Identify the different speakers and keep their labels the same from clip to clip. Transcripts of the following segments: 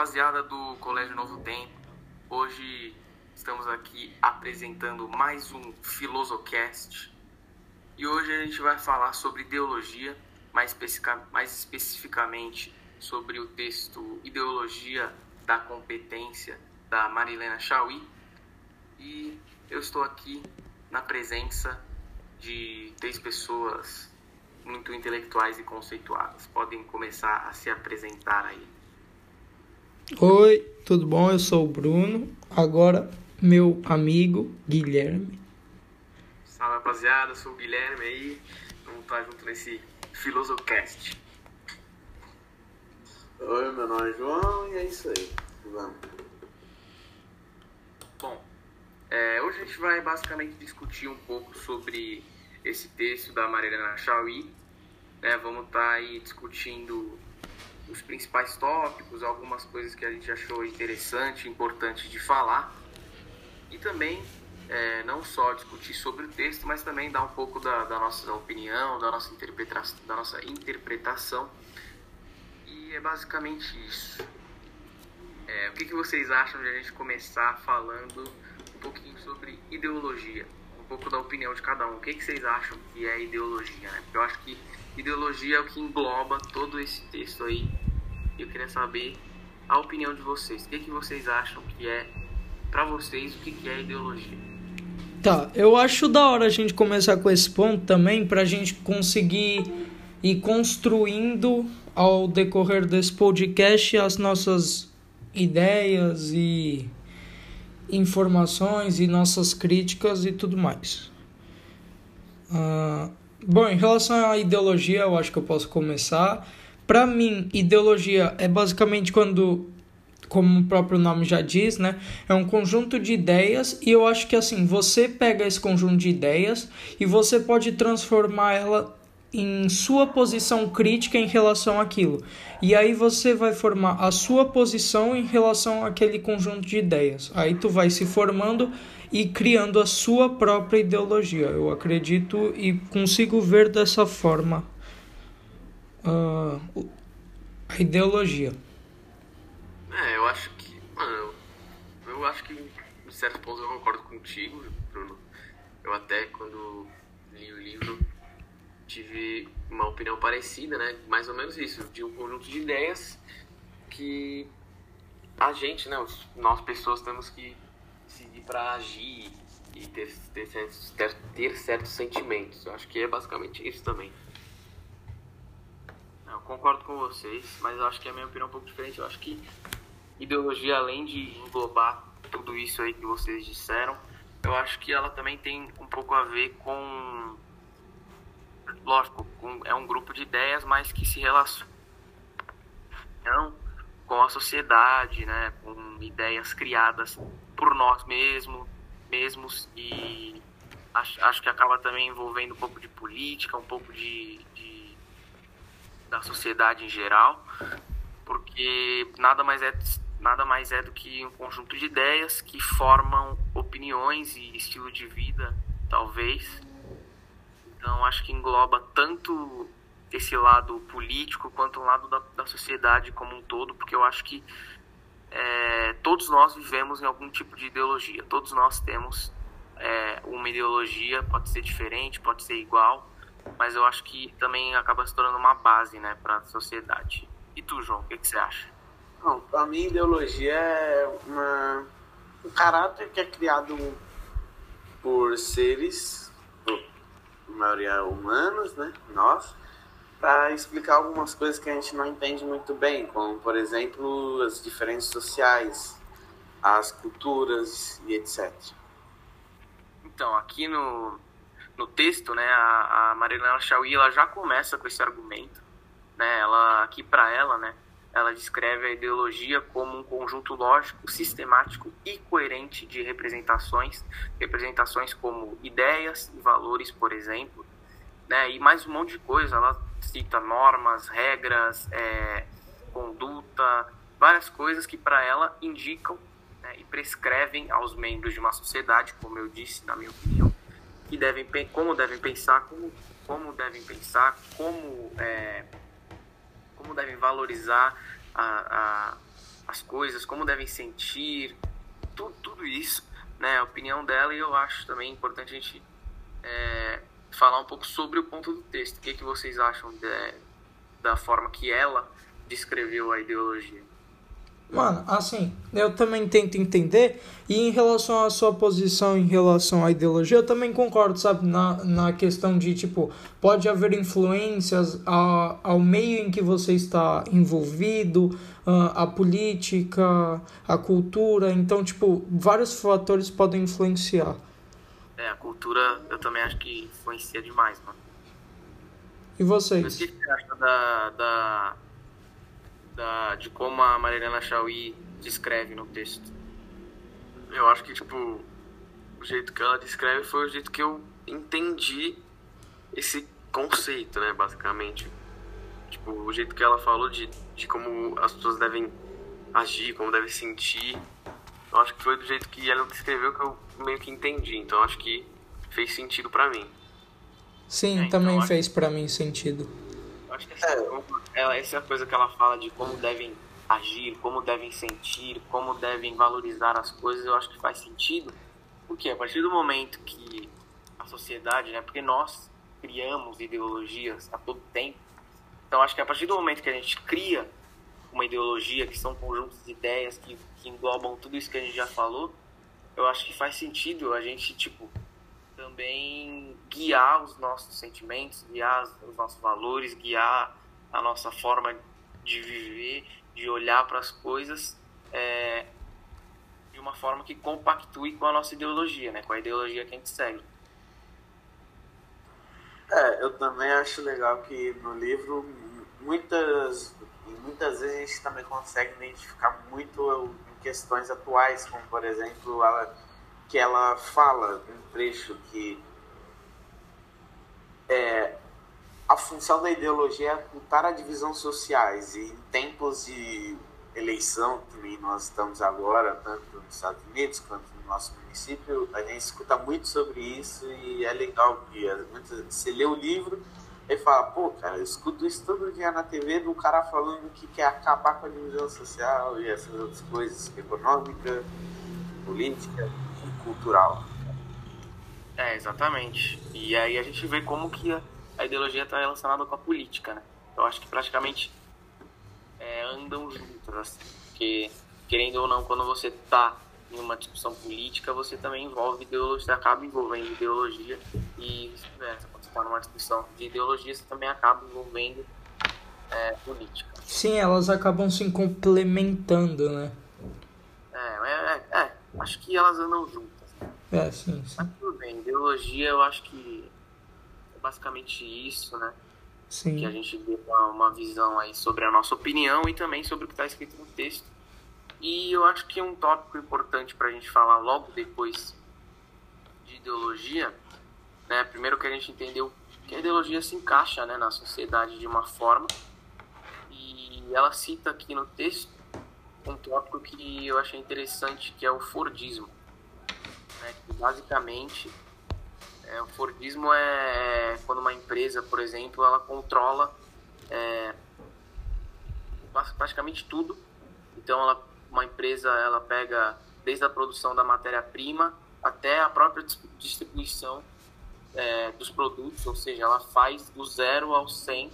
Speaker 1: Rapaziada do Colégio Novo Tempo, hoje estamos aqui apresentando mais um Filosocast. E hoje a gente vai falar sobre ideologia, mais, mais especificamente sobre o texto Ideologia da Competência da Marilena Chauí. E eu estou aqui na presença de três pessoas muito intelectuais e conceituadas. Podem começar a se apresentar aí.
Speaker 2: Oi, tudo bom? Eu sou o Bruno. Agora, meu amigo Guilherme.
Speaker 1: Salve rapaziada, eu sou o Guilherme aí. Vamos estar junto nesse Filosocast.
Speaker 3: Oi, meu nome é João e é isso aí. Vamos.
Speaker 1: Bom, é, hoje a gente vai basicamente discutir um pouco sobre esse texto da Marilena Chauí. Né? Vamos estar aí discutindo os principais tópicos, algumas coisas que a gente achou interessante, importante de falar. E também é, não só discutir sobre o texto, mas também dar um pouco da, da nossa opinião, da nossa, interpreta da nossa interpretação. E é basicamente isso. É, o que, que vocês acham de a gente começar falando um pouquinho sobre ideologia? Um pouco da opinião de cada um. O que, que vocês acham que é ideologia? Né? Porque eu acho que ideologia é o que engloba todo esse texto aí. Eu queria saber a opinião de vocês. O que, que vocês acham que é, para vocês, o que, é ideologia?
Speaker 2: Tá, eu acho da hora a gente começar com esse ponto também, pra gente conseguir ir construindo ao decorrer desse podcast as nossas ideias e informações e nossas críticas e tudo mais. Uh, bom, em relação à ideologia, eu acho que eu posso começar. Para mim, ideologia é basicamente quando, como o próprio nome já diz, né, é um conjunto de ideias e eu acho que assim você pega esse conjunto de ideias e você pode transformar ela em sua posição crítica em relação àquilo. E aí você vai formar a sua posição em relação àquele conjunto de ideias. Aí tu vai se formando e criando a sua própria ideologia. Eu acredito e consigo ver dessa forma uh, a ideologia.
Speaker 1: É, eu acho que. Mano, eu, eu acho que em certos pontos eu concordo contigo, Bruno. Eu até quando li o livro tive uma opinião parecida, né? Mais ou menos isso, de um conjunto de ideias que a gente, né, nós pessoas temos que seguir para agir e ter, ter, ter, ter certos sentimentos. Eu acho que é basicamente isso também. Concordo com vocês, mas eu acho que a minha opinião é um pouco diferente. Eu acho que ideologia, além de englobar tudo isso aí que vocês disseram, eu acho que ela também tem um pouco a ver com lógico, é um grupo de ideias, mas que se relacionam com a sociedade, né, com ideias criadas por nós mesmos, mesmos e acho, acho que acaba também envolvendo um pouco de política, um pouco de da sociedade em geral, porque nada mais é nada mais é do que um conjunto de ideias que formam opiniões e estilo de vida, talvez, então, acho que engloba tanto esse lado político quanto o lado da, da sociedade como um todo, porque eu acho que é, todos nós vivemos em algum tipo de ideologia, todos nós temos é, uma ideologia, pode ser diferente, pode ser igual, mas eu acho que também acaba se tornando uma base né, para a sociedade. E tu, João, o que, que você acha?
Speaker 3: Bom, a minha ideologia é uma, um caráter que é criado por seres maioria humanos, né? Nós, para explicar algumas coisas que a gente não entende muito bem, como, por exemplo, as diferenças sociais, as culturas e etc.
Speaker 1: Então, aqui no, no texto, né, a, a Marilena Chauí, ela já começa com esse argumento, né? Ela aqui para ela, né, ela descreve a ideologia como um conjunto lógico, sistemático e coerente de representações, representações como ideias e valores, por exemplo, né? e mais um monte de coisa. Ela cita normas, regras, é, conduta, várias coisas que para ela indicam né, e prescrevem aos membros de uma sociedade, como eu disse, na minha opinião, que devem, como devem pensar, como, como devem pensar, como é, como devem valorizar a, a, as coisas, como devem sentir, tudo, tudo isso, né? A opinião dela e eu acho também importante a gente é, falar um pouco sobre o ponto do texto. O que, que vocês acham de, da forma que ela descreveu a ideologia?
Speaker 2: Mano, assim, eu também tento entender, e em relação à sua posição em relação à ideologia, eu também concordo, sabe, na, na questão de, tipo, pode haver influências a, ao meio em que você está envolvido, a, a política, a cultura, então, tipo, vários fatores podem influenciar.
Speaker 1: É, a cultura eu também acho que influencia demais, mano.
Speaker 2: E vocês?
Speaker 1: Mas o que você acha da, da da, de como a Marilena Chauí descreve no texto?
Speaker 3: Eu acho que, tipo, o jeito que ela descreve foi o jeito que eu entendi esse conceito, né, basicamente. Tipo, o jeito que ela falou de, de como as pessoas devem agir, como devem sentir. Eu acho que foi do jeito que ela descreveu que eu meio que entendi. Então, acho que fez sentido para mim.
Speaker 2: Sim, é, então, também fez acho... para mim sentido.
Speaker 1: Acho que essa, é. essa é a coisa que ela fala de como devem agir, como devem sentir, como devem valorizar as coisas, eu acho que faz sentido. Porque a partir do momento que a sociedade, né, porque nós criamos ideologias a todo tempo, então acho que a partir do momento que a gente cria uma ideologia, que são conjuntos de ideias que, que englobam tudo isso que a gente já falou, eu acho que faz sentido a gente, tipo, também guiar os nossos sentimentos, guiar os nossos valores, guiar a nossa forma de viver, de olhar para as coisas é, de uma forma que compactue com a nossa ideologia, né? com a ideologia que a gente segue.
Speaker 3: É, eu também acho legal que no livro muitas muitas vezes a gente também consegue identificar muito questões atuais, como por exemplo ela que ela fala um trecho que é, a função da ideologia é ocultar a divisão sociais e em tempos de eleição que nós estamos agora, tanto nos Estados Unidos quanto no nosso município, a gente escuta muito sobre isso e é legal que você lê o livro e fala, pô, cara, eu escuto isso todo dia na TV do cara falando que quer acabar com a divisão social e essas outras coisas, econômica, política cultural.
Speaker 1: É, exatamente. E aí a gente vê como que a, a ideologia está relacionada com a política, né? Eu acho que praticamente é, andam juntas, assim, porque querendo ou não, quando você está em uma discussão política, você também envolve ideologia, você acaba envolvendo ideologia e né, quando você está numa discussão de ideologia, você também acaba envolvendo é, política.
Speaker 2: Sim, elas acabam se complementando, né?
Speaker 1: É, é, é acho que elas andam juntas. Né?
Speaker 2: É, sim, sim.
Speaker 1: Mas tudo bem, ideologia eu acho que é basicamente isso, né?
Speaker 2: Sim.
Speaker 1: Que a gente dê uma, uma visão aí sobre a nossa opinião e também sobre o que está escrito no texto. E eu acho que um tópico importante para a gente falar logo depois de ideologia, né? Primeiro que a gente entendeu que a ideologia se encaixa né, na sociedade de uma forma e ela cita aqui no texto um tópico que eu achei interessante, que é o Fordismo. Né? Que basicamente, é, o Fordismo é quando uma empresa, por exemplo, ela controla é, praticamente tudo. Então, ela, uma empresa ela pega desde a produção da matéria-prima até a própria distribuição é, dos produtos, ou seja, ela faz do zero ao 100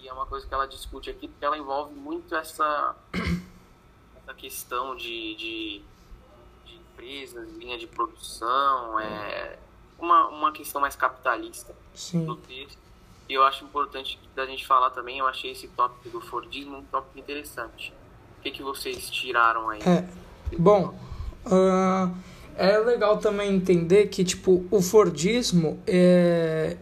Speaker 1: e é uma coisa que ela discute aqui porque ela envolve muito essa essa questão de, de, de empresas, linha de produção, é uma, uma questão mais capitalista
Speaker 2: Sim.
Speaker 1: do texto. E eu acho importante da gente falar também, eu achei esse tópico do Fordismo um tópico interessante. O que, que vocês tiraram aí?
Speaker 2: É, bom, uh, é legal também entender que, tipo, o Fordismo é,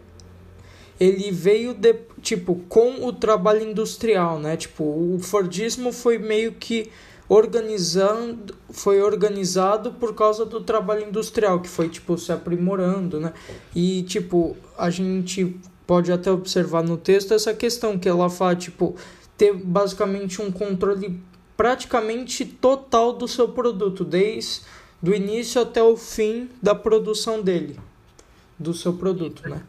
Speaker 2: ele veio de, tipo com o trabalho industrial, né? Tipo, o Fordismo foi meio que organizando foi organizado por causa do trabalho industrial que foi tipo se aprimorando né? E tipo a gente pode até observar no texto essa questão que ela fala tipo ter basicamente um controle praticamente total do seu produto desde do início até o fim da produção dele do seu produto né?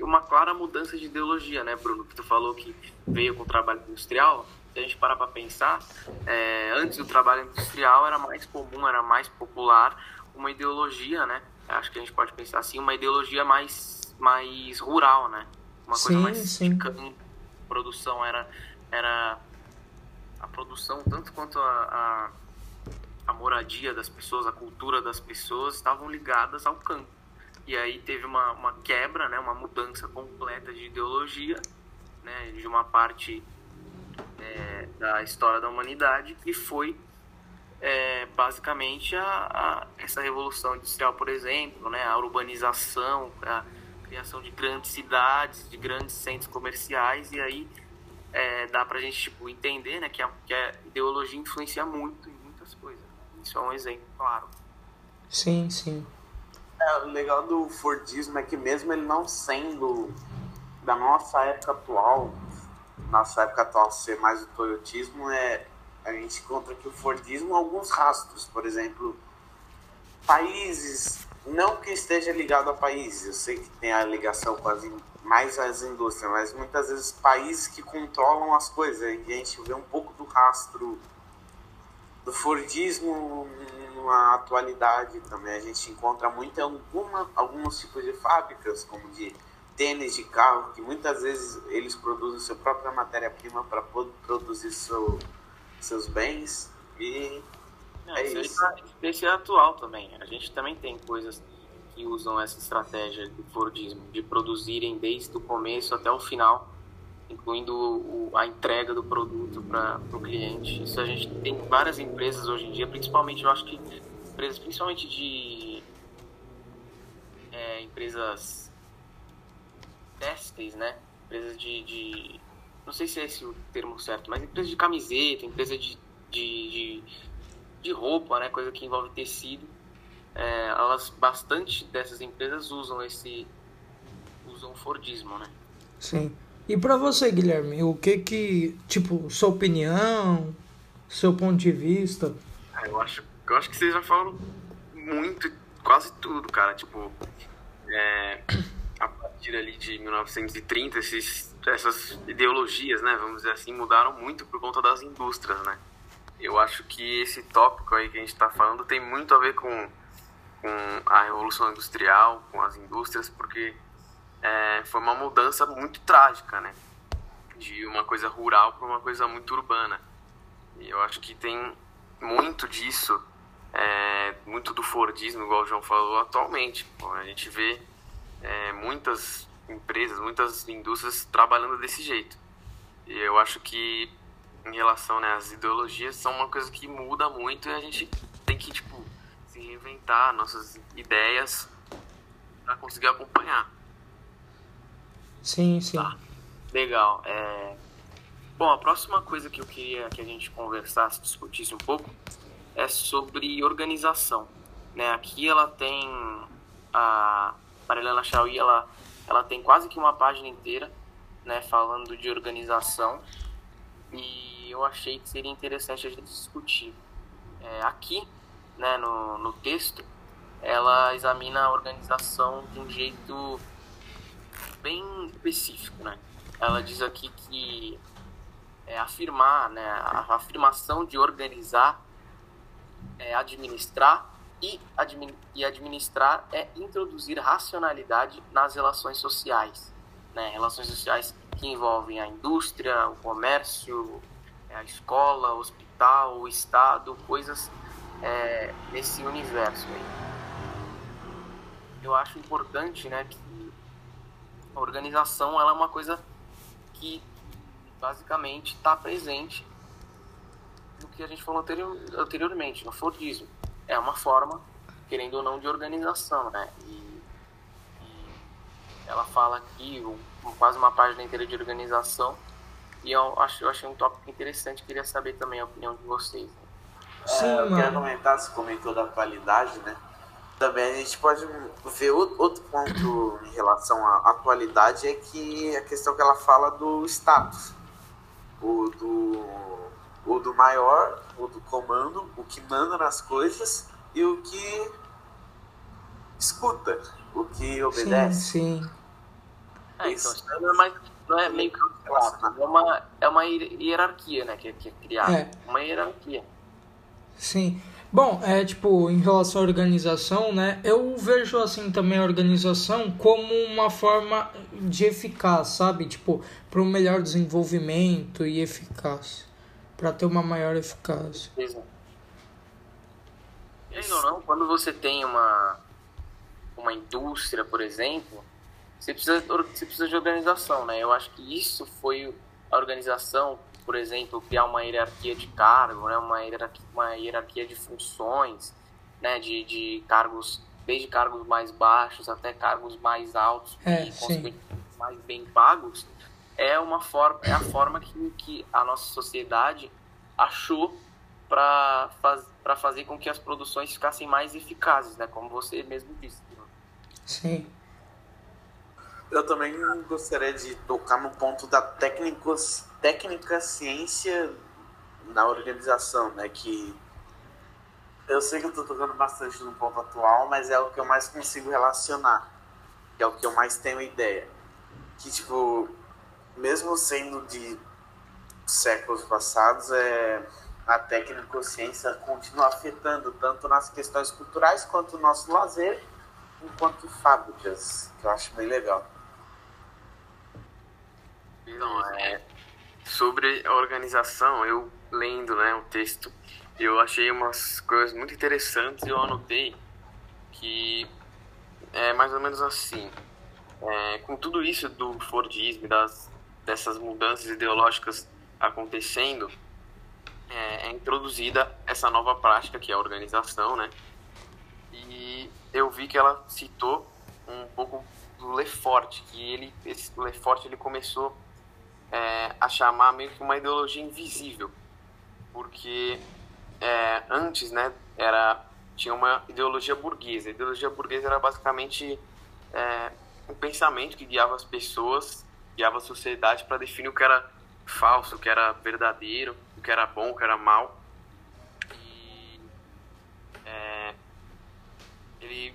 Speaker 1: Uma clara mudança de ideologia né Bruno? Que tu falou que veio com o trabalho industrial se a gente parar para pensar, é, antes do trabalho industrial era mais comum, era mais popular uma ideologia, né? Acho que a gente pode pensar assim, uma ideologia mais, mais rural, né? Uma coisa
Speaker 2: Sim,
Speaker 1: mais
Speaker 2: sim.
Speaker 1: de campo. Produção era, era a produção, tanto quanto a, a, a moradia das pessoas, a cultura das pessoas estavam ligadas ao campo. E aí teve uma, uma quebra, né? Uma mudança completa de ideologia, né? De uma parte é, da história da humanidade que foi é, basicamente a, a, essa revolução industrial, por exemplo, né, a urbanização, a criação de grandes cidades, de grandes centros comerciais, e aí é, dá pra gente tipo, entender né, que, a, que a ideologia influencia muito em muitas coisas. Isso é um exemplo, claro.
Speaker 2: Sim, sim.
Speaker 3: É, o legal do Fordismo é que mesmo ele não sendo da nossa época atual, nossa época atual ser mais o toyotismo, é, a gente encontra que o Fordismo alguns rastros, por exemplo, países, não que esteja ligado a países, eu sei que tem a ligação com as, mais as indústrias, mas muitas vezes países que controlam as coisas, e a gente vê um pouco do rastro do Fordismo na atualidade também. A gente encontra muito em alguma, alguns tipos de fábricas, como de tênis de carro, que muitas vezes eles produzem sua própria matéria-prima para produzir seu, seus bens. E
Speaker 1: Não, é isso. Esse é atual também. A gente também tem coisas que usam essa estratégia do Fordismo, de produzirem desde o começo até o final, incluindo o, a entrega do produto para o cliente. Isso a gente tem várias empresas hoje em dia, principalmente, eu acho que empresas, principalmente de é, empresas têxteis, né? Empresas de, de, não sei se é esse o termo certo, mas empresa de camiseta, empresa de, de, de, de roupa, né? Coisa que envolve tecido. É, elas bastante dessas empresas usam esse usam o Fordismo, né?
Speaker 2: Sim. E para você, Guilherme, o que que, tipo, sua opinião, seu ponto de vista?
Speaker 1: Ah, eu acho, eu acho que vocês já falaram muito, quase tudo, cara. Tipo, é, partir ali de 1930, esses, essas ideologias, né, vamos dizer assim, mudaram muito por conta das indústrias, né? Eu acho que esse tópico aí que a gente está falando tem muito a ver com, com a revolução industrial, com as indústrias, porque é, foi uma mudança muito trágica, né? De uma coisa rural para uma coisa muito urbana. E eu acho que tem muito disso, é, muito do Fordismo, igual o João falou, atualmente. A gente vê é, muitas empresas, muitas indústrias trabalhando desse jeito. E eu acho que, em relação né, às ideologias, são uma coisa que muda muito e a gente tem que, tipo, se reinventar nossas ideias para conseguir acompanhar.
Speaker 2: Sim, sim.
Speaker 1: Tá. Legal. É... Bom, a próxima coisa que eu queria que a gente conversasse, discutisse um pouco, é sobre organização. Né? Aqui ela tem a Marilena Chauí, ela, ela tem quase que uma página inteira né, falando de organização e eu achei que seria interessante a gente discutir. É, aqui, né, no, no texto, ela examina a organização de um jeito bem específico, né? Ela diz aqui que é, afirmar, né, a afirmação de organizar, é, administrar e, admin, e administrar é introduzir racionalidade nas relações sociais, né? Relações sociais que envolvem a indústria, o comércio, a escola, o hospital, o estado, coisas é, nesse universo aí. Eu acho importante, né, que a organização ela é uma coisa que basicamente está presente no que a gente falou anterior, anteriormente, no Fordismo. É uma forma, querendo ou não, de organização, né? E, e ela fala aqui um, quase uma página inteira de organização e eu, acho, eu achei um tópico interessante, queria saber também a opinião de vocês. Né?
Speaker 3: Sim, é, eu mano. queria comentar, você comentou da qualidade, né? também a gente pode ver outro ponto em relação à atualidade é que a questão que ela fala do status. O do, o do maior, o do comando, o que manda nas coisas e o que escuta, o que obedece.
Speaker 2: Sim, sim.
Speaker 1: É, então, não é, mais, não é meio que. É uma, é uma hierarquia, né, que, é, que é criada.
Speaker 2: É.
Speaker 1: Uma hierarquia.
Speaker 2: Sim. Bom, é tipo, em relação à organização, né? Eu vejo assim também a organização como uma forma de eficaz, sabe? Tipo, para um melhor desenvolvimento e eficaz, para ter uma maior eficácia.
Speaker 1: Exato. ou não, quando você tem uma uma indústria, por exemplo, você precisa você precisa de organização, né? Eu acho que isso foi a organização por exemplo, criar uma hierarquia de cargo, né, uma, hierarquia, uma hierarquia de funções, né, de, de cargos, desde cargos mais baixos até cargos mais altos
Speaker 2: é,
Speaker 1: e, consequentemente, mais bem pagos, é, uma forma, é a forma que, que a nossa sociedade achou para faz, fazer com que as produções ficassem mais eficazes, né, como você mesmo disse.
Speaker 2: Sim.
Speaker 3: Eu também gostaria de tocar no ponto da técnicos, técnica ciência na organização, né? Que eu sei que eu estou tocando bastante no ponto atual, mas é o que eu mais consigo relacionar, que é o que eu mais tenho ideia. Que, tipo, mesmo sendo de séculos passados, é, a técnico-ciência continua afetando tanto nas questões culturais quanto no nosso lazer, enquanto fábricas, que eu acho bem legal.
Speaker 1: Não, é sobre a organização, eu lendo, né, o texto, eu achei umas coisas muito interessantes e eu anotei que é mais ou menos assim. É, com tudo isso do Fordismo, das, dessas mudanças ideológicas acontecendo, é, é introduzida essa nova prática que é a organização, né? E eu vi que ela citou um pouco do Lefort, que ele, esse Lefort ele começou é, a chamar meio que uma ideologia invisível, porque é, antes, né, era tinha uma ideologia burguesa. A ideologia burguesa era basicamente é, um pensamento que guiava as pessoas, guiava a sociedade para definir o que era falso, o que era verdadeiro, o que era bom, o que era mal. E é, ele,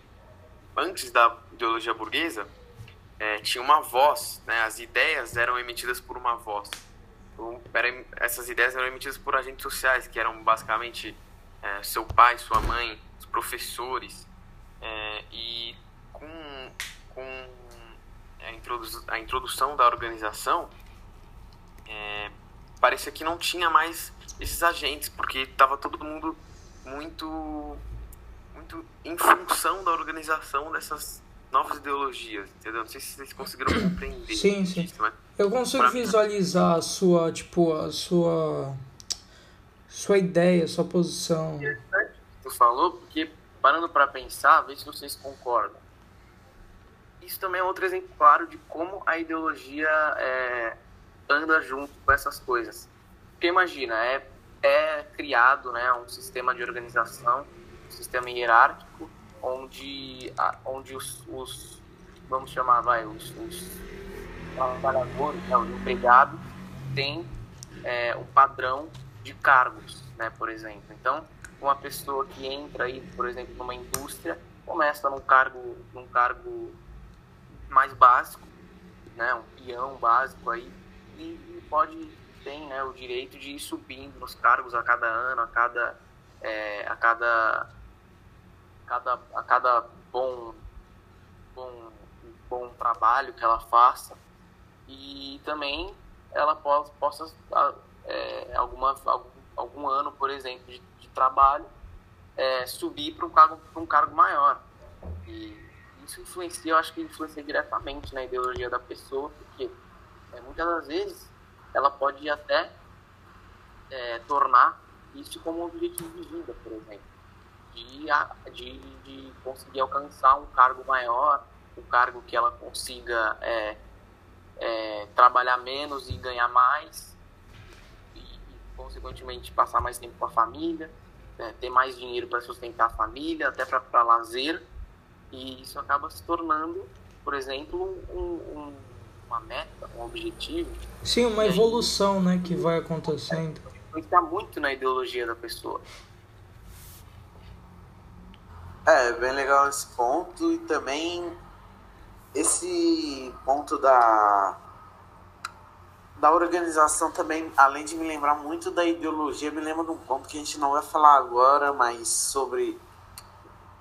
Speaker 1: antes da ideologia burguesa, é, tinha uma voz, né? As ideias eram emitidas por uma voz. Então, essas ideias eram emitidas por agentes sociais, que eram basicamente é, seu pai, sua mãe, os professores. É, e com, com a, introdu a, introdução da organização, é, parecia que não tinha mais esses agentes, porque estava todo mundo muito, muito em função da organização dessas novas ideologias, entendeu? Não sei se vocês conseguiram compreender.
Speaker 2: Sim, sim. Isso, eu consigo visualizar a sua, tipo, a sua sua ideia, sua posição.
Speaker 1: Tu falou, porque parando para pensar, ver se vocês concordam. Isso também é outro exemplo claro de como a ideologia é, anda junto com essas coisas. Porque imagina, é, é criado né, um sistema de organização, um sistema hierárquico, onde, onde os, os vamos chamar, vai, os, os trabalhadores, né, os empregados, têm é, um padrão de cargos, né, por exemplo. Então, uma pessoa que entra aí, por exemplo, numa indústria, começa num cargo, num cargo mais básico, né, um peão básico aí, e, e pode tem né, o direito de ir subindo nos cargos a cada ano, a cada, é, a cada cada, a cada bom, bom, bom trabalho que ela faça e também ela possa, possa é, alguma, algum, algum ano, por exemplo, de, de trabalho, é, subir para um cargo, um cargo maior. E isso influencia, eu acho que influencia diretamente na ideologia da pessoa, porque é, muitas das vezes ela pode até é, tornar isso como um objetivo de vida, por exemplo. De, de, de conseguir alcançar um cargo maior, um cargo que ela consiga é, é, trabalhar menos e ganhar mais, e, e consequentemente passar mais tempo com a família, né, ter mais dinheiro para sustentar a família, até para lazer, e isso acaba se tornando, por exemplo, um, um, uma meta, um objetivo.
Speaker 2: Sim, uma evolução né, que vai acontecendo.
Speaker 1: Está muito na ideologia da pessoa.
Speaker 3: É, bem legal esse ponto e também esse ponto da da organização também, além de me lembrar muito da ideologia, me lembra de um ponto que a gente não vai falar agora, mas sobre.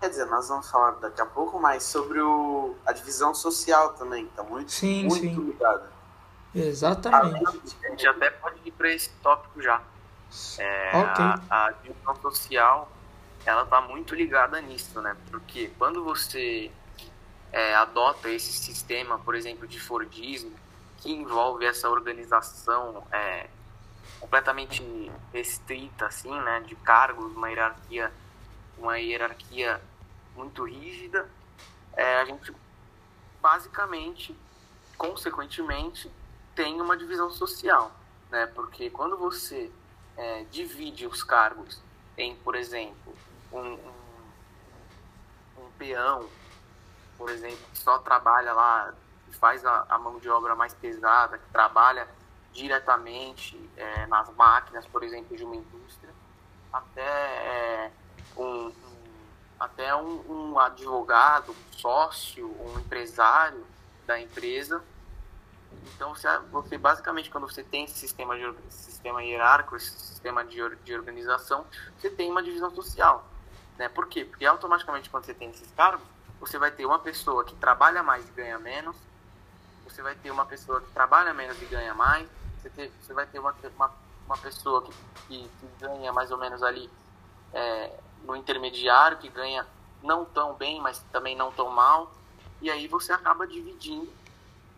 Speaker 3: Quer dizer, nós vamos falar daqui a pouco, mas sobre o, a divisão social também, tá muito,
Speaker 2: sim,
Speaker 3: muito
Speaker 2: sim.
Speaker 3: ligada.
Speaker 2: Exatamente.
Speaker 1: A gente até pode ir para esse tópico já. É,
Speaker 2: Ok.
Speaker 1: a, a divisão social, ela tá muito ligada nisso, né? Porque quando você é, adota esse sistema, por exemplo, de Fordismo, que envolve essa organização é, completamente restrita, assim, né? De cargos, uma hierarquia, uma hierarquia muito rígida, é, a gente basicamente, consequentemente, tem uma divisão social, né? Porque quando você é, divide os cargos em, por exemplo, um, um, um peão, por exemplo, que só trabalha lá, que faz a, a mão de obra mais pesada, que trabalha diretamente é, nas máquinas, por exemplo, de uma indústria, até é, um, até um, um advogado, um sócio, um empresário da empresa. Então, você, basicamente, quando você tem esse sistema, de, sistema hierárquico, esse sistema de, de organização, você tem uma divisão social. Né? Por quê? Porque automaticamente, quando você tem esses cargos, você vai ter uma pessoa que trabalha mais e ganha menos, você vai ter uma pessoa que trabalha menos e ganha mais, você, ter- você vai ter uma, uma, uma pessoa que, que, que ganha mais ou menos ali é, no intermediário, que ganha não tão bem, mas também não tão mal, e aí você acaba dividindo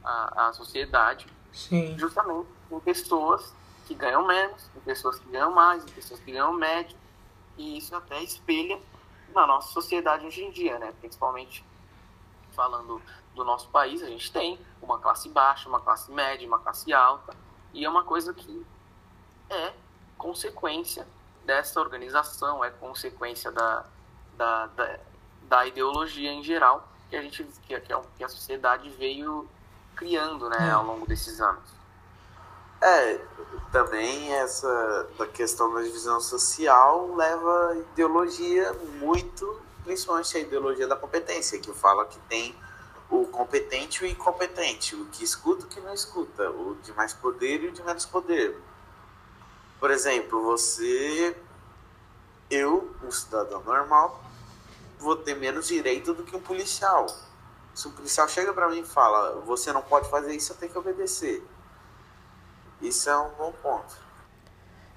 Speaker 1: a, a sociedade
Speaker 2: Sim.
Speaker 1: justamente em pessoas que ganham menos, em pessoas que ganham mais, em pessoas que ganham médio, e isso até espelha na nossa sociedade hoje em dia, né? Principalmente falando do nosso país, a gente tem uma classe baixa, uma classe média, uma classe alta, e é uma coisa que é consequência dessa organização, é consequência da, da, da, da ideologia em geral que a gente que, que a- que a sociedade veio criando, né,
Speaker 2: É.
Speaker 1: ao longo desses anos.
Speaker 3: É, também essa da questão da divisão social leva a ideologia muito, principalmente a ideologia da competência, que fala que tem o competente e o incompetente, o que escuta e o que não escuta, o de mais poder e o de menos poder. Por exemplo, você, eu, um cidadão normal, vou ter menos direito do que um policial. Se um policial chega pra mim e fala, você não pode fazer isso, eu tenho que obedecer. Isso é um bom ponto.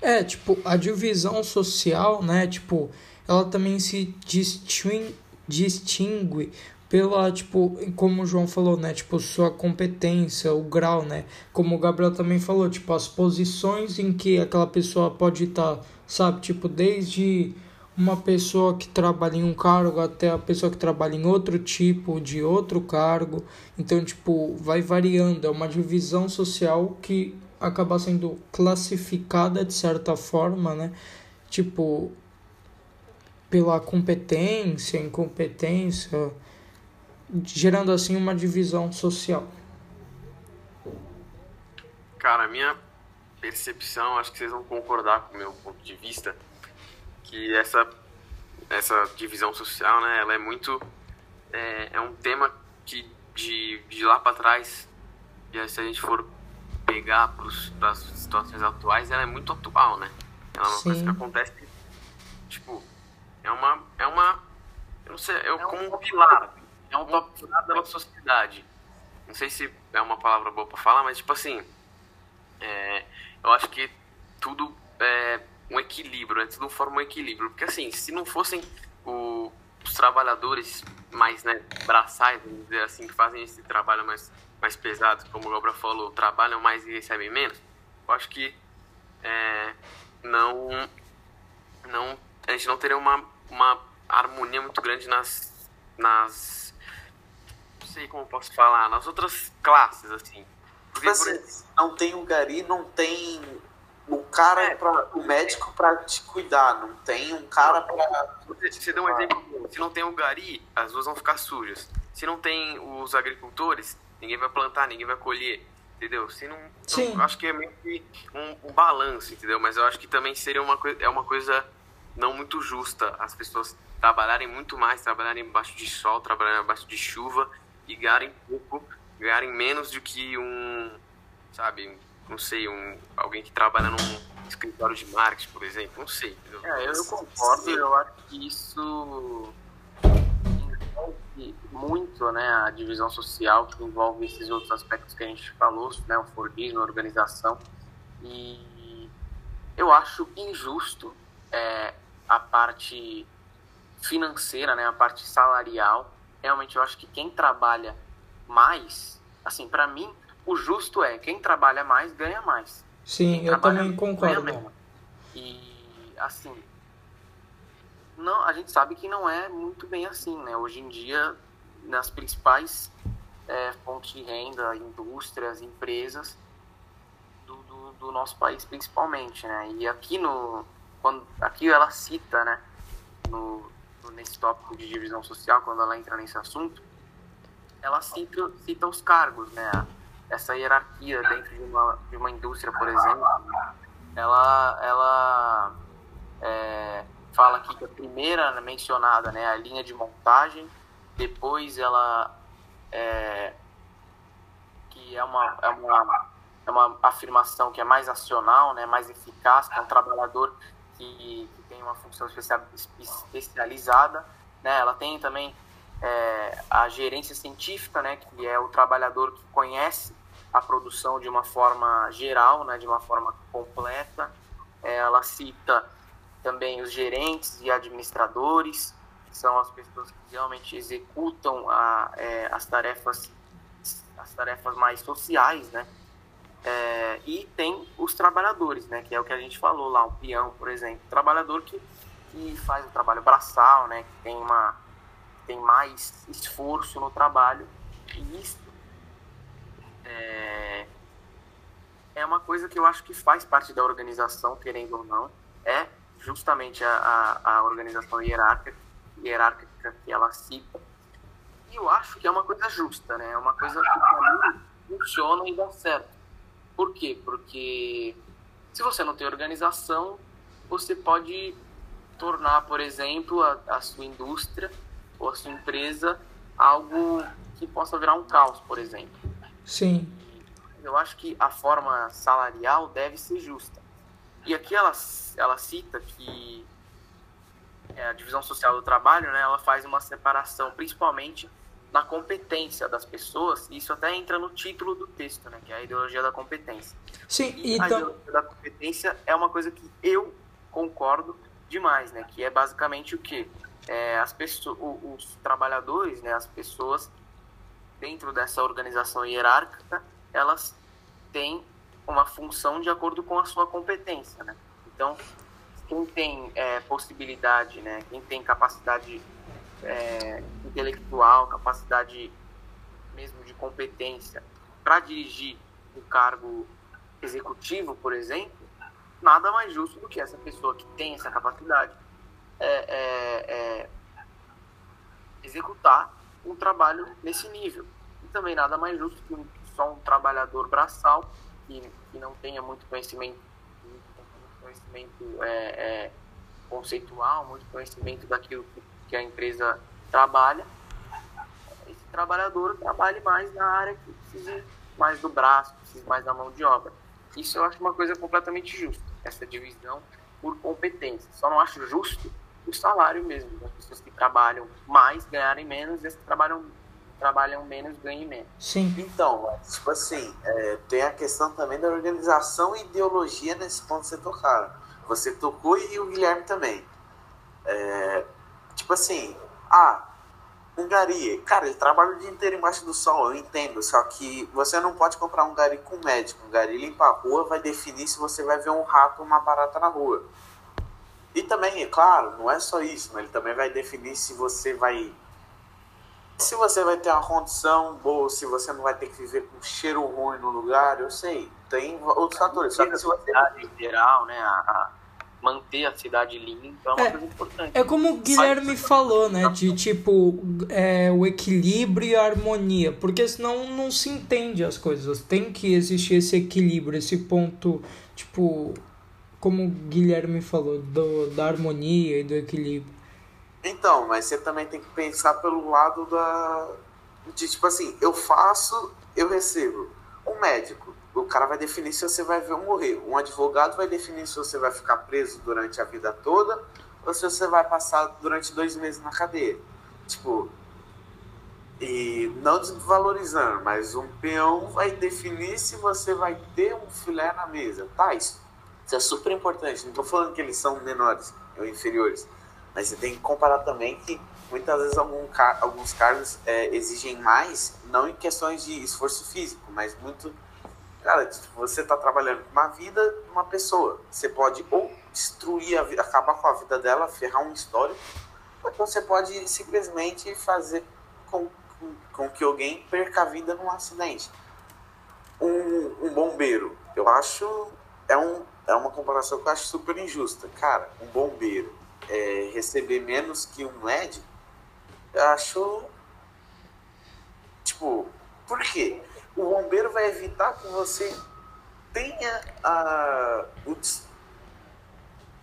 Speaker 2: É, tipo, a divisão social, né, tipo, ela também se distin- distingue pela, tipo, como o João falou, né, tipo, sua competência, o grau, né, como o Gabriel também falou, tipo, as posições em que aquela pessoa pode estar, sabe, tipo, desde uma pessoa que trabalha em um cargo até a pessoa que trabalha em outro tipo de outro cargo, então, tipo, vai variando, é uma divisão social que acaba sendo classificada de certa forma, né? Tipo, pela competência, incompetência, gerando assim uma divisão social.
Speaker 4: Cara, a minha percepção, acho que vocês vão concordar com o meu ponto de vista, que essa, essa divisão social, né, ela é muito. É, é um tema que de, de lá para trás, e aí se a gente for pegar para as situações atuais, ela é muito atual, né? Ela é uma coisa
Speaker 2: Sim.
Speaker 4: que acontece, tipo, é uma. É uma eu não sei, é, como um pilar, é um top da nossa sociedade. Não sei se é uma palavra boa para falar, mas tipo assim, é, eu acho que tudo é um equilíbrio, né? Tudo forma um equilíbrio. Porque assim, se não fossem o- os trabalhadores mais né, braçais, vamos dizer assim, que fazem esse trabalho mais, mais pesado, como o Gabriel falou, trabalham mais e recebem menos, eu acho que é, não, não, a gente não teria uma, uma harmonia muito grande nas, nas sei como posso falar, nas outras classes, assim. Porque,
Speaker 3: Tipo
Speaker 4: por
Speaker 3: assim, não tem um gari, não tem um cara
Speaker 4: É.
Speaker 3: para o médico para te cuidar, não tem um cara para
Speaker 4: Você, deu um exemplo bom. Se não tem o gari, as ruas vão ficar sujas. Se não tem os agricultores, ninguém vai plantar, ninguém vai colher. Entendeu? Se não,
Speaker 2: Sim.
Speaker 4: eu acho que é meio que um, um balanço, entendeu? Mas eu acho que também seria uma coisa, é uma coisa não muito justa as pessoas trabalharem muito mais, trabalharem embaixo de sol, trabalharem embaixo de chuva e ganharem pouco, ganharem menos do que um, sabe, não sei, um, alguém que trabalha num escritório de marketing, por exemplo, não sei.
Speaker 1: É, eu concordo, eu acho que isso envolve muito né, a divisão social, que envolve esses outros aspectos que a gente falou, né, o Fordismo, a organização, e eu acho injusto é, a parte financeira, né, a parte salarial. Realmente eu acho que quem trabalha mais, assim, para mim, o justo é quem trabalha mais ganha mais.
Speaker 2: Sim, quem eu também concordo.
Speaker 1: E assim, não, a gente sabe que não é muito bem assim, né? Hoje em dia, nas principais é, fontes de renda, indústrias, empresas do, do, do, nosso país, principalmente, né? E aqui no, quando, aqui ela cita, né? No, nesse tópico de divisão social, quando ela entra nesse assunto, ela cita, cita os cargos, né? Essa hierarquia dentro de uma, de uma indústria, por exemplo, ela, ela é, fala aqui que a primeira mencionada, né, a linha de montagem, depois ela é, que é uma, é uma é uma afirmação que é mais acional, né, mais eficaz, que é um trabalhador que, que tem uma função especializada, né, ela tem também é, a gerência científica, né, que é o trabalhador que conhece a produção de uma forma geral, né, de uma forma completa. É, ela cita também os gerentes e administradores, que são as pessoas que realmente executam a, é, as tarefas as tarefas mais sociais, né? É, e tem os trabalhadores, né? Que é o que a gente falou lá, o peão, por exemplo, trabalhador que, que faz o trabalho braçal, né? Que tem uma tem mais esforço no trabalho e isso é, é uma coisa que eu acho que faz parte da organização, querendo ou não, é justamente a, a, a organização hierárquica, hierárquica que ela cita. E eu acho que é uma coisa justa, né? É uma coisa que para mim funciona e dá certo. Por quê? Porque se você não tem organização, você pode tornar, por exemplo, a, a sua indústria ou a sua empresa algo que possa virar um caos, por exemplo.
Speaker 2: Sim.
Speaker 1: Eu acho que a forma salarial deve ser justa. E aqui ela, ela cita que é, a divisão social do trabalho, né, ela faz uma separação principalmente na competência das pessoas, e isso até entra no título do texto, né, que é a ideologia da competência.
Speaker 2: Sim,
Speaker 1: e então... a ideologia da competência é uma coisa que eu concordo demais, né, que é basicamente o que é, as pessoas, os trabalhadores, né, as pessoas dentro dessa organização hierárquica, elas têm uma função de acordo com a sua competência, né? Então, quem tem é, possibilidade, né? Quem tem capacidade é, intelectual, capacidade mesmo de competência para dirigir o cargo executivo, por exemplo, nada mais justo do que essa pessoa que tem essa capacidade é, é, é executar um trabalho nesse nível. E também nada mais justo que só um trabalhador braçal que, que não tenha muito conhecimento, muito conhecimento é, é, conceitual, muito conhecimento daquilo que a empresa trabalha, esse trabalhador trabalhe mais na área que precisa mais do braço, precisa mais da mão de obra. Isso eu acho uma coisa completamente justa, essa divisão por competência. Só não acho justo o salário mesmo, as pessoas que trabalham mais ganharem menos e as que trabalham trabalham menos ganhem menos.
Speaker 2: Sim.
Speaker 3: Então, tipo assim, é, tem a questão também da organização e ideologia nesse ponto que você tocaram. Você tocou e o Guilherme também. É, tipo assim, ah, um gari, cara, ele trabalha o dia inteiro embaixo do sol, eu entendo, só que você não pode comprar um gari com médico. Um gari limpa a rua vai definir se você vai ver um rato ou uma barata na rua. E também, é claro, não é só isso, mas ele também vai definir se você vai se você vai ter uma condição boa, se você não vai ter que viver com cheiro ruim no lugar, eu sei. Tem outros fatores. Só que se você...
Speaker 1: em geral, né, a manter a cidade limpa é uma é, coisa importante.
Speaker 2: É como o Guilherme falou, né? De tipo é, o equilíbrio e a harmonia. Porque senão não se entende as coisas. Tem que existir esse equilíbrio, esse ponto, tipo, como o Guilherme falou, do, da harmonia e do equilíbrio.
Speaker 3: Então, mas você também tem que pensar pelo lado da. De tipo assim, eu faço, eu recebo. Um médico, o cara vai definir se você vai ver ou morrer. Um advogado vai definir se você vai ficar preso durante a vida toda ou se você vai passar durante dois meses na cadeia. Tipo, e não desvalorizando, mas um peão vai definir se você vai ter um filé na mesa. Tá, isso, isso é super importante. Não estou falando que eles são menores ou inferiores, mas você tem que comparar também que muitas vezes algum, alguns cargos é, exigem mais, não em questões de esforço físico, mas muito. Cara, você está trabalhando com uma vida de uma pessoa. Você pode ou destruir a vida, acabar com a vida dela, ferrar um histórico, ou então você pode simplesmente fazer com, com, com que alguém perca a vida num acidente. Um, um bombeiro, eu acho. É, um, é uma comparação que eu acho super injusta. Cara, um bombeiro é, receber menos que um médico eu acho. Tipo, por quê? O bombeiro vai evitar que você tenha a,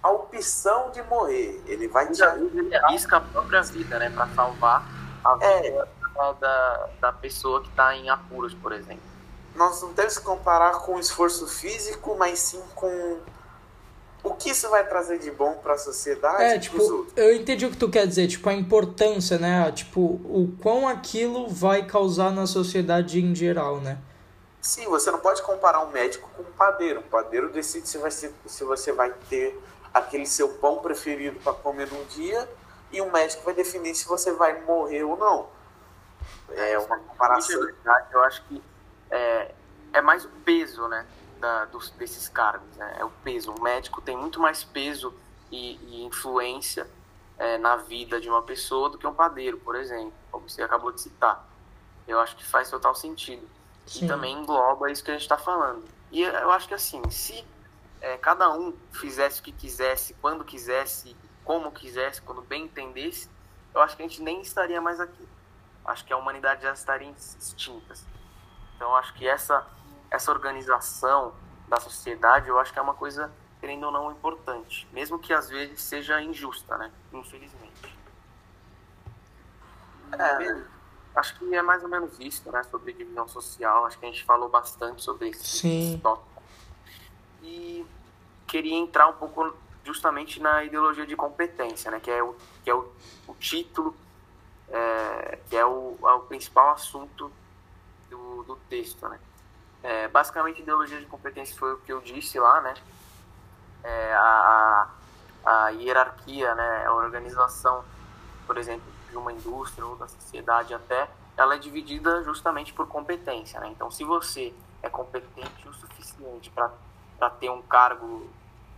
Speaker 3: a opção de morrer. Ele vai te
Speaker 1: Ele arrisca a própria vida, né? Pra salvar a é. vida é. da, da pessoa que está em apuros, por exemplo.
Speaker 3: Nós não temos que comparar com esforço físico, mas sim com o que isso vai trazer de bom para a sociedade?
Speaker 2: É, tipo, eu entendi o que tu quer dizer, tipo, a importância, né? Tipo, o quão aquilo vai causar na sociedade em geral, né?
Speaker 3: Sim, você não pode comparar um médico com um padeiro. O padeiro decide se, vai ser, se você vai ter aquele seu pão preferido para comer num dia e o médico vai definir se você vai morrer ou não. É uma comparação.
Speaker 1: Eu acho que é, é mais o peso, né? Da, dos, desses cargos, né? É o peso. O médico tem muito mais peso e, e influência é, na vida de uma pessoa do que um padeiro, por exemplo, como você acabou de citar. Eu acho que faz total sentido. Sim. E também engloba isso que a gente está falando. E eu acho que assim, se é, cada um fizesse o que quisesse, quando quisesse, como quisesse, quando bem entendesse, eu acho que a gente nem estaria mais aqui. Acho que a humanidade já estaria extinta. Então, acho que essa essa organização da sociedade, eu acho que é uma coisa, querendo ou não, importante. Mesmo que às vezes seja injusta, né? Infelizmente. É, acho que é mais ou menos isso, né? Sobre divisão social. Acho que a gente falou bastante sobre esse tópico. E queria entrar um pouco justamente na ideologia de competência, né? Que é o, que é o, o título, é, que é o, é o principal assunto do, do texto, né? É, basicamente, ideologia de competência foi o que eu disse lá, né? É, a, a hierarquia, né? A organização, por exemplo, de uma indústria ou da sociedade até, ela é dividida justamente por competência, né? Então, se você é competente o suficiente para ter um cargo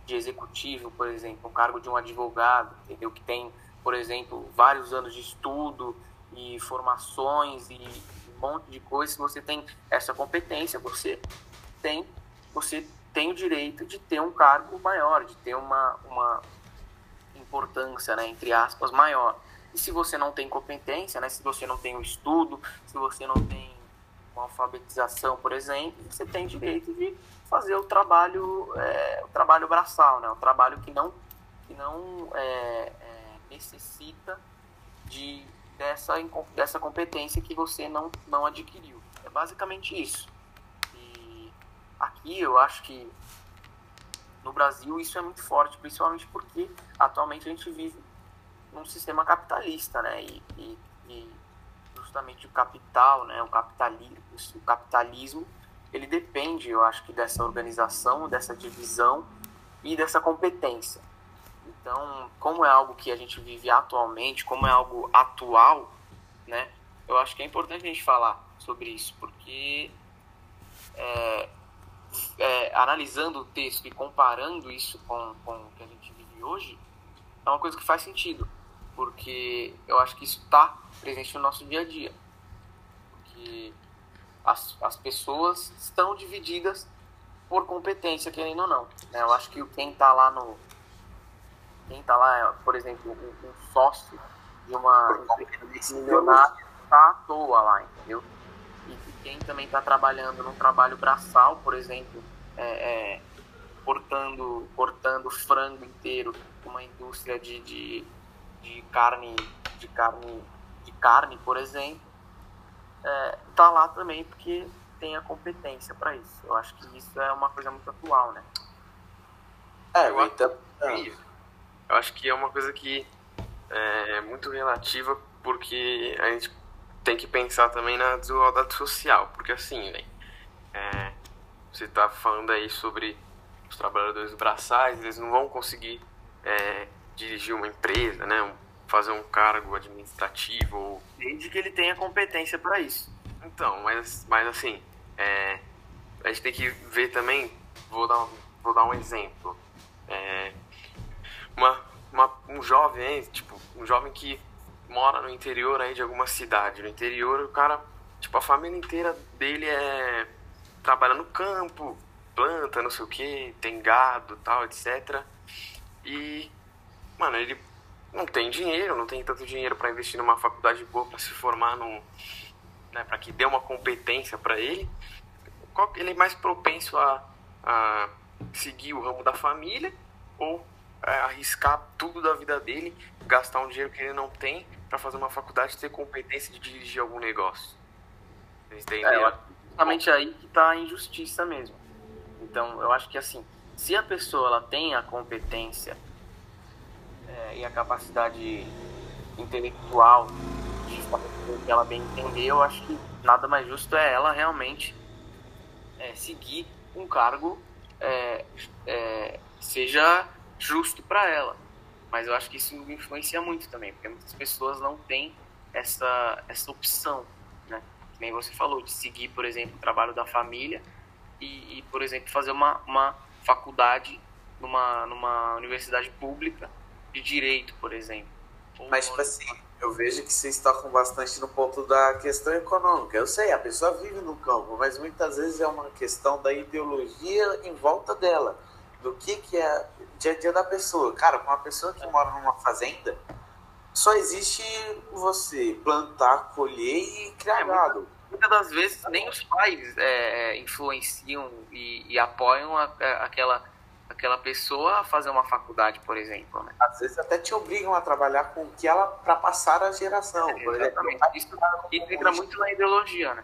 Speaker 1: de executivo, por exemplo, um cargo de um advogado, entendeu? Que tem, por exemplo, vários anos de estudo e formações e monte de coisas, se você tem essa competência, você tem, você tem o direito de ter um cargo maior, de ter uma, uma importância, né, entre aspas, maior. E se você não tem competência, né, se você não tem um estudo, se você não tem uma alfabetização, por exemplo, você tem direito de fazer o trabalho, é, o trabalho braçal, né, o trabalho que não, que não é, é, necessita de dessa, dessa competência que você não, não adquiriu. É basicamente isso. E aqui eu acho que no Brasil isso é muito forte, principalmente porque atualmente a gente vive num sistema capitalista, né? E, e, e justamente o capital, né? O capitalismo, o capitalismo, ele depende, eu acho que dessa organização, dessa divisão e dessa competência. Então, como é algo que a gente vive atualmente, como é algo atual, né? Eu acho que é importante a gente falar sobre isso, porque é, é, analisando o texto e comparando isso com, com o que a gente vive hoje, é uma coisa que faz sentido, porque eu acho que isso está presente no nosso dia a dia. Porque as, as pessoas estão divididas por competência, querendo ou não. Né? Eu acho que quem está lá no, quem está lá, é, por exemplo, um, um sócio de uma empresa milionária está à toa lá, entendeu? E quem também está trabalhando num trabalho braçal, por exemplo, é, é, cortando, cortando frango inteiro, uma indústria de, de, de carne, de carne, de carne, por exemplo, está é, lá também porque tenha competência para isso. Eu acho que isso é uma coisa muito atual, né?
Speaker 3: É,
Speaker 4: Eu
Speaker 3: então.
Speaker 4: Eu acho que é uma coisa que é muito relativa porque a gente tem que pensar também na desigualdade social. Porque assim, velho, é, você tá falando aí sobre os trabalhadores braçais, eles não vão conseguir é, dirigir uma empresa, né? fazer um cargo administrativo ou
Speaker 1: Desde que ele tenha competência para isso.
Speaker 4: Então, mas, mas assim, é, a gente tem que ver também, vou dar, um- vou dar um exemplo. É, uma, uma, um jovem aí, tipo, um jovem que mora no interior aí de alguma cidade. No interior, o cara, tipo, a família inteira dele é trabalha no campo, planta, não sei o que, tem gado, tal, etc. E, mano, ele não tem dinheiro, não tem tanto dinheiro para investir numa faculdade boa para se formar num, né, para que dê uma competência para ele, ele é mais propenso a, a seguir o ramo da família ou arriscar tudo da vida dele, gastar um dinheiro que ele não tem para fazer uma faculdade ter competência de dirigir algum negócio.
Speaker 1: É,
Speaker 4: entenderam?
Speaker 1: acho que justamente aí que tá a injustiça mesmo. Então, eu acho que assim, se a pessoa ela tem a competência é, e a capacidade intelectual de fazer o que ela bem entender, eu acho que nada mais justo é ela realmente é, seguir um cargo é, é, seja justo para ela. Mas eu acho que isso influencia muito também, porque muitas pessoas não têm essa, essa opção, né? Que nem você falou, de seguir, por exemplo, o trabalho da família e, e, por exemplo, fazer uma, uma faculdade numa, numa universidade pública de direito, por exemplo.
Speaker 3: Mas, tipo assim, eu vejo que vocês tocam bastante no ponto da questão econômica. Eu sei, a pessoa vive no campo, mas muitas vezes é uma questão da ideologia em volta dela. Do que, que é dia a dia da pessoa. Cara, com uma pessoa que mora numa fazenda, só existe você plantar, colher e criar
Speaker 1: É,
Speaker 3: gado.
Speaker 1: muitas das vezes nem os pais é, influenciam e, e apoiam a- a- aquela, aquela pessoa a fazer uma faculdade, por exemplo. Né?
Speaker 3: Às vezes até te obrigam a trabalhar com o que ela para passar a geração. Por exemplo,
Speaker 1: Exatamente. Isso, isso entra muito na ideologia, né?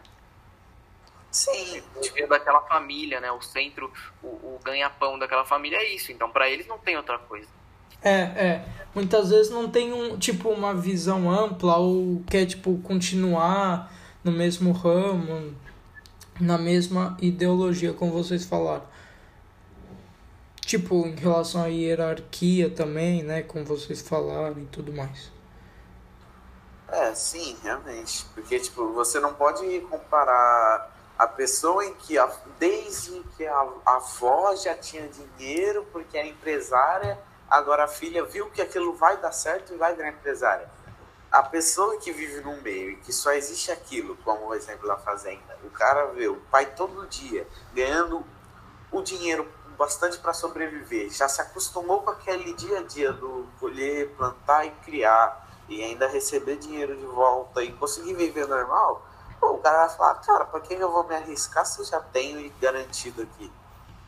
Speaker 3: Sim,
Speaker 1: O dever daquela família, né? O centro, o, o ganha-pão daquela família é isso. Então, para eles não tem outra coisa.
Speaker 2: É, é. Muitas vezes não tem um, tipo, uma visão ampla ou quer, tipo, continuar no mesmo ramo, na mesma ideologia, como vocês falaram. Tipo, em relação à hierarquia também, né? Como vocês falaram e tudo mais.
Speaker 3: É, sim, realmente. Porque, tipo, você não pode comparar a pessoa em que, a, desde que a, a avó já tinha dinheiro, porque era empresária, agora a filha viu que aquilo vai dar certo e vai virar empresária. A pessoa que vive num meio e que só existe aquilo, como o exemplo da fazenda, o cara vê o pai todo dia ganhando o dinheiro bastante para sobreviver, já se acostumou com aquele dia a dia do colher, plantar e criar e ainda receber dinheiro de volta e conseguir viver normal, pô, o cara vai falar, cara, pra que eu vou me arriscar se eu já tenho garantido aqui?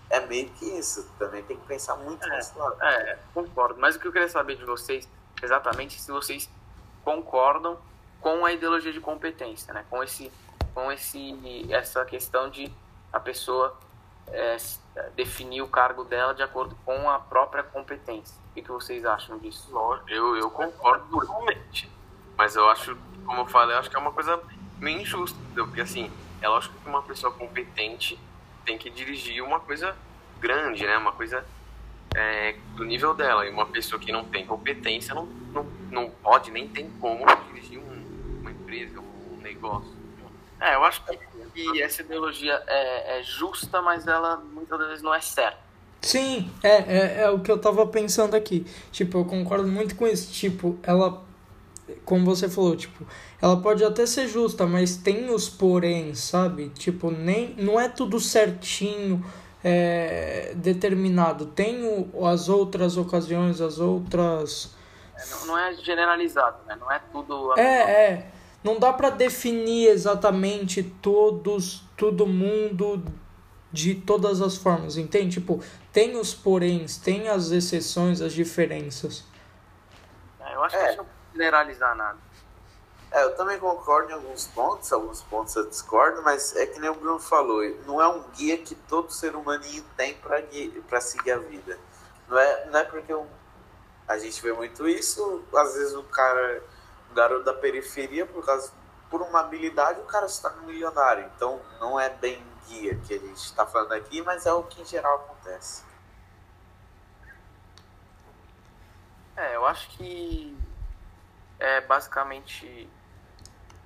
Speaker 3: É meio que isso, também tem que pensar muito
Speaker 1: É.
Speaker 3: nesse lado.
Speaker 1: É, concordo. Mas o que eu queria saber de vocês, exatamente, se vocês concordam com a ideologia de competência, né? Com esse, com esse, essa questão de a pessoa é, definir o cargo dela de acordo com a própria competência. O que, que vocês acham disso?
Speaker 4: Eu, eu concordo totalmente. Mas eu acho, como eu falei, eu acho que é uma coisa meio injusta. entendeu? Porque assim, é lógico que uma pessoa competente tem que dirigir uma coisa grande, né? Uma coisa é, do nível dela. E uma pessoa que não tem competência não, não, não pode nem tem como dirigir um- uma empresa, um negócio.
Speaker 1: É, eu acho que, que essa ideologia é, é justa, mas ela muitas vezes não é certa.
Speaker 2: Sim, é, é, é o que eu tava pensando aqui. Tipo, eu concordo muito com isso. Tipo, ela. Como você falou, tipo, ela pode até ser justa, mas tem os porém, sabe? Tipo, nem, não é tudo certinho, é, determinado. Tem o, as outras ocasiões, as outras.
Speaker 1: É, Não, não é generalizado, né? Não é tudo.
Speaker 2: É, é. Não dá pra definir exatamente todos, todo mundo de todas as formas, entende? Tipo, tem os poréns, tem as exceções, as diferenças.
Speaker 1: é, Eu acho que Generalizar nada.
Speaker 3: É, eu também concordo em alguns pontos, alguns pontos eu discordo, mas é que nem o Bruno falou, não é um guia que todo ser humaninho tem para seguir a vida. Não é, não é porque um, a gente vê muito isso, às vezes o cara, o garoto da periferia, por causa por uma habilidade, o cara se torna um milionário. Então não é bem guia que a gente está falando aqui, mas é o que em geral acontece.
Speaker 1: É, eu acho que é basicamente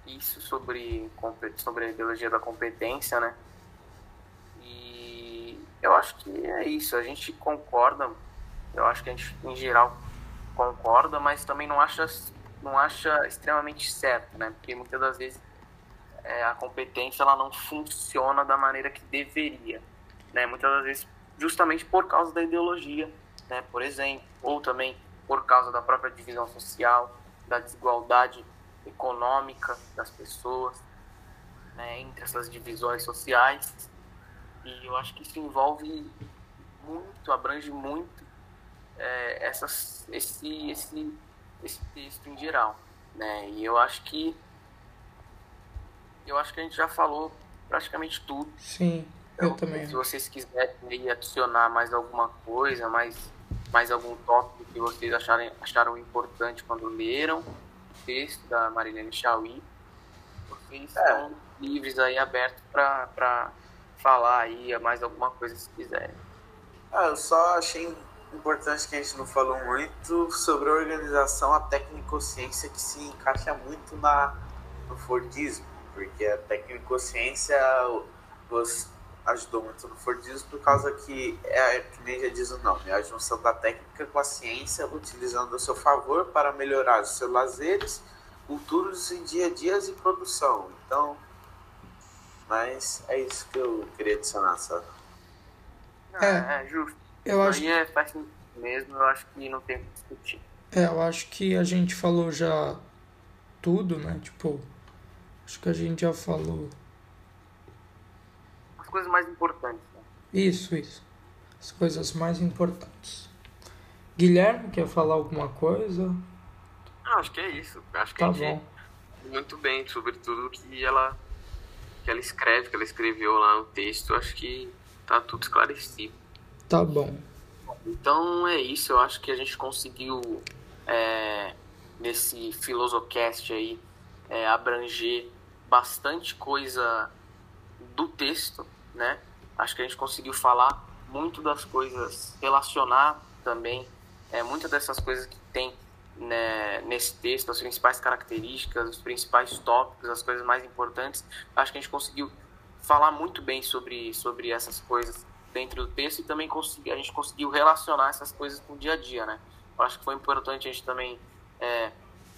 Speaker 1: isso sobre, sobre a ideologia da competência, né? E eu acho que é isso, a gente concorda, eu acho que a gente em geral concorda, mas também não acha, não acha extremamente certo, né? Porque muitas das vezes é, a competência ela não funciona da maneira que deveria, né? Muitas das vezes justamente por causa da ideologia, né? Por exemplo, ou também por causa da própria divisão social, da desigualdade econômica das pessoas, né, entre essas divisões sociais. E eu acho que isso envolve muito, abrange muito é, essas, esse, esse, esse texto em geral. Né? E eu acho que eu acho que a gente já falou praticamente tudo.
Speaker 2: Sim, eu então, também.
Speaker 1: Se vocês quiserem adicionar mais alguma coisa, mais, mais algum tópico que vocês acharem, acharam importante quando leram, texto da Marilene Chauí. Vocês é. estão livres aí, abertos para falar aí mais alguma coisa se quiserem.
Speaker 3: Ah, eu só achei importante que a gente não falou muito sobre a organização, a tecnicociência que se encaixa muito na, no Fordismo, porque a tecnicociência os, ajudou muito no Fordismo por causa que é que nem já diz o nome, é a junção da técnica com a ciência, utilizando a seu favor para melhorar os seus lazeres, culturas e dia a dias e produção. Então, mas é isso que eu queria adicionar, sabe?
Speaker 1: É, é justo.
Speaker 2: Eu acho
Speaker 1: é mesmo, eu acho que não tem o que discutir.
Speaker 2: É, eu acho que a gente falou já tudo, né? Tipo, acho que a gente já falou
Speaker 1: coisas mais importantes. Né?
Speaker 2: Isso, isso. As coisas mais importantes. Guilherme, quer falar alguma coisa?
Speaker 4: Ah, acho que é isso. Acho que
Speaker 2: tá
Speaker 4: a
Speaker 2: gente
Speaker 4: bom. muito bem sobre tudo que ela que ela escreve, que ela escreveu lá no texto. Acho que tá tudo esclarecido.
Speaker 2: Tá bom.
Speaker 1: Então é isso. Eu acho que a gente conseguiu é, nesse Filosocast aí é, abranger bastante coisa do texto né? Acho que a gente conseguiu falar muito das coisas, relacionar também é, muitas dessas coisas que tem né, nesse texto, as principais características, os principais tópicos, as coisas mais importantes. Acho que a gente conseguiu falar muito bem sobre, sobre essas coisas dentro do texto e também consegui, a gente conseguiu relacionar essas coisas com o dia a dia, né? Eu acho que foi importante a gente também é,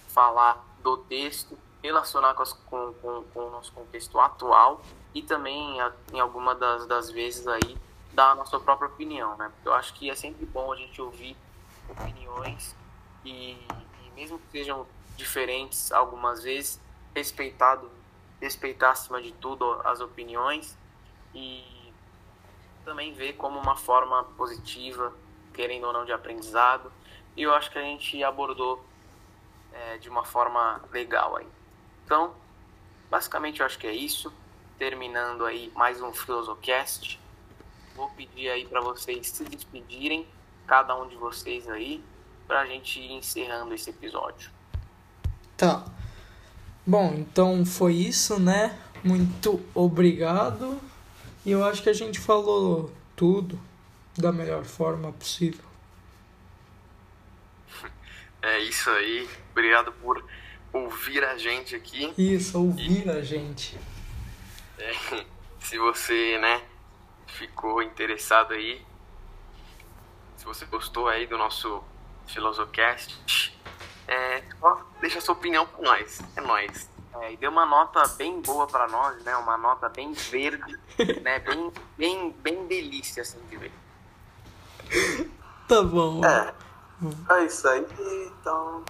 Speaker 1: falar do texto, relacionar com, as, com, com, com o nosso contexto atual e também, em alguma das, das vezes aí, dar a nossa própria opinião, né? Porque eu acho que é sempre bom a gente ouvir opiniões e, e mesmo que sejam diferentes algumas vezes, respeitado, respeitar acima de tudo as opiniões e também ver como uma forma positiva, querendo ou não, de aprendizado. E eu acho que a gente abordou é, de uma forma legal aí. Então, basicamente eu acho que é isso terminando aí mais um Filosocast. Vou pedir aí para vocês se despedirem, cada um de vocês aí, para a gente ir encerrando esse episódio.
Speaker 2: Tá. Bom, então foi isso, né? Muito obrigado. E eu acho que a gente falou tudo da melhor forma possível.
Speaker 4: É isso aí. Obrigado por ouvir a gente aqui.
Speaker 2: Isso, ouvir e... a gente.
Speaker 4: É, se você, né, ficou interessado aí, se você gostou aí do nosso Filosocast, é, só deixa sua opinião com nós. É nós.
Speaker 1: É, e deu uma nota bem boa para nós, né? Uma nota bem verde, né? Bem, bem, bem delícia, assim, de ver.
Speaker 2: Tá bom.
Speaker 3: É, é isso aí. Então,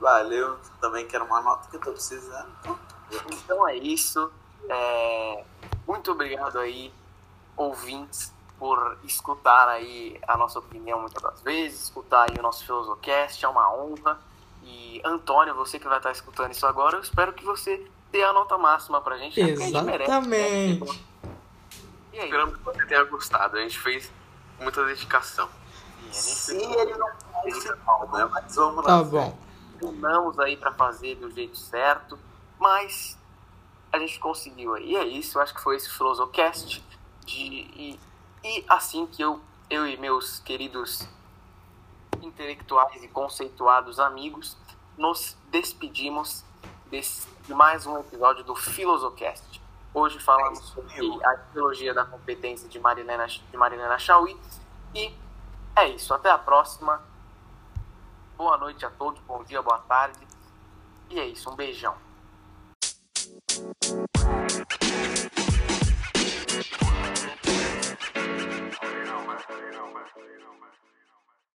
Speaker 3: valeu. Também quero uma nota que eu tô precisando.
Speaker 1: Então é isso. É, muito obrigado aí, ouvintes, por escutar aí a nossa opinião muitas das vezes, escutar aí o nosso Filosocast, é uma honra. E Antônio, você que vai estar escutando isso agora, eu espero que você dê a nota máxima pra gente.
Speaker 2: Exatamente. A gente merece, né?
Speaker 4: Esperamos que você tenha gostado. A gente fez muita dedicação.
Speaker 3: Sim, ele não faz né? Mas vamos
Speaker 2: lá. Tá bom.
Speaker 1: Filmamos aí para fazer do jeito certo, mas a gente conseguiu aí. E é isso, eu acho que foi esse Filosocast. De, e, e assim que eu, eu e meus queridos intelectuais e conceituados amigos nos despedimos desse, de mais um episódio do Filosocast. Hoje falamos sobre a ideologia da competência de Marilena, de Marilena Chauí. E é isso, até a próxima. Boa noite a todos, bom dia, boa tarde. E é isso, um beijão.